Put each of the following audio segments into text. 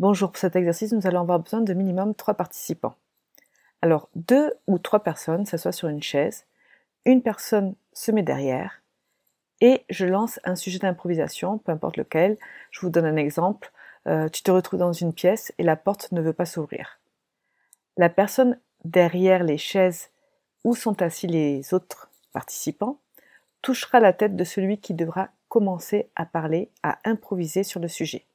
Bonjour, pour cet exercice, nous allons avoir besoin de minimum trois participants. Alors, deux ou trois personnes s'assoient sur une chaise, une personne se met derrière, et je lance un sujet d'improvisation, peu importe lequel. Je vous donne un exemple. Euh, tu te retrouves dans une pièce et la porte ne veut pas s'ouvrir. La personne derrière les chaises où sont assis les autres participants touchera la tête de celui qui devra commencer à parler, à improviser sur le sujet.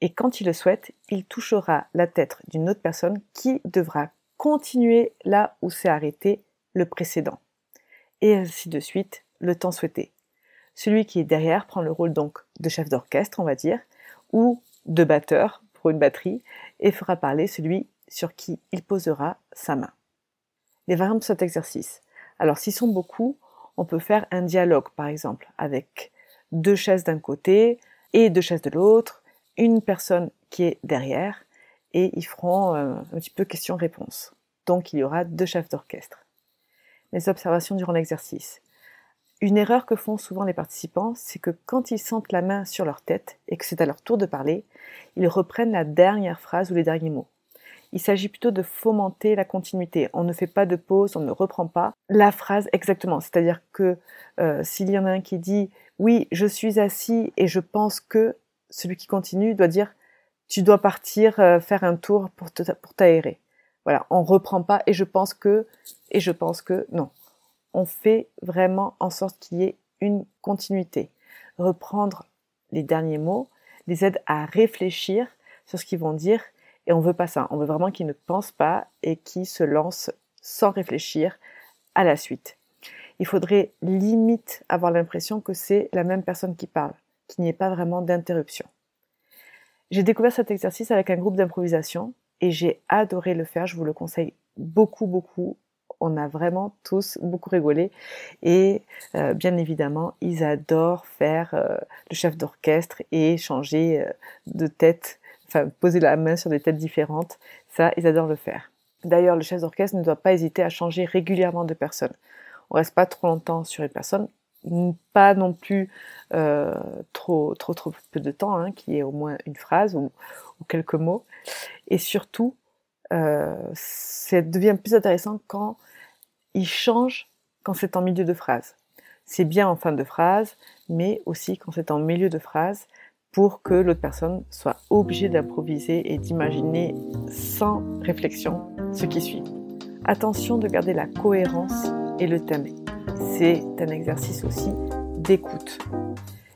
Et quand il le souhaite, il touchera la tête d'une autre personne qui devra continuer là où s'est arrêté le précédent. Et ainsi de suite, le temps souhaité. Celui qui est derrière prend le rôle donc de chef d'orchestre, on va dire, ou de batteur pour une batterie, et fera parler celui sur qui il posera sa main. Les variantes de cet exercice. Alors s'ils sont beaucoup, on peut faire un dialogue par exemple avec deux chaises d'un côté et deux chaises de l'autre, une personne qui est derrière et ils feront euh, un petit peu question-réponse. Donc il y aura deux chefs d'orchestre. Les observations durant l'exercice. Une erreur que font souvent les participants, c'est que quand ils sentent la main sur leur tête et que c'est à leur tour de parler, ils reprennent la dernière phrase ou les derniers mots. Il s'agit plutôt de fomenter la continuité. On ne fait pas de pause, on ne reprend pas la phrase exactement. C'est-à-dire que euh, s'il y en a un qui dit oui, je suis assis et je pense que celui qui continue doit dire tu dois partir euh, faire un tour pour t'aérer. Voilà, on reprend pas et je pense que et je pense que non on fait vraiment en sorte qu'il y ait une continuité. Reprendre les derniers mots les aide à réfléchir sur ce qu'ils vont dire et on veut pas ça. On veut vraiment qu'ils ne pensent pas et qu'ils se lancent sans réfléchir à la suite. Il faudrait limite avoir l'impression que c'est la même personne qui parle, qu'il n'y ait pas vraiment d'interruption. J'ai découvert cet exercice avec un groupe d'improvisation et j'ai adoré le faire. Je vous le conseille beaucoup, beaucoup on a vraiment tous beaucoup rigolé. Et euh, bien évidemment, ils adorent faire euh, le chef d'orchestre et changer euh, de tête, enfin poser la main sur des têtes différentes. Ça, ils adorent le faire. D'ailleurs, le chef d'orchestre ne doit pas hésiter à changer régulièrement de personne. On reste pas trop longtemps sur une personne, pas non plus trop trop trop peu de temps, hein, qui est au moins une phrase ou, ou quelques mots. Et surtout, euh, ça devient plus intéressant quand il change quand c'est en milieu de phrase. C'est bien en fin de phrase, mais aussi quand c'est en milieu de phrase pour que l'autre personne soit obligée d'improviser et d'imaginer sans réflexion ce qui suit. Attention de garder la cohérence et le thème. C'est un exercice aussi d'écoute.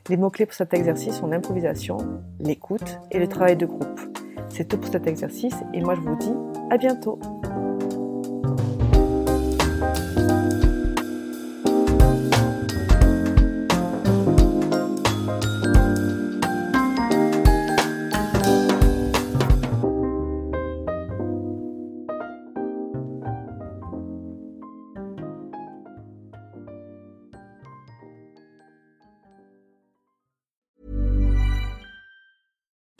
Les mots-clés pour cet exercice sont l'improvisation, l'écoute et le travail de groupe. C'est tout pour cet exercice et moi je vous dis à bientôt.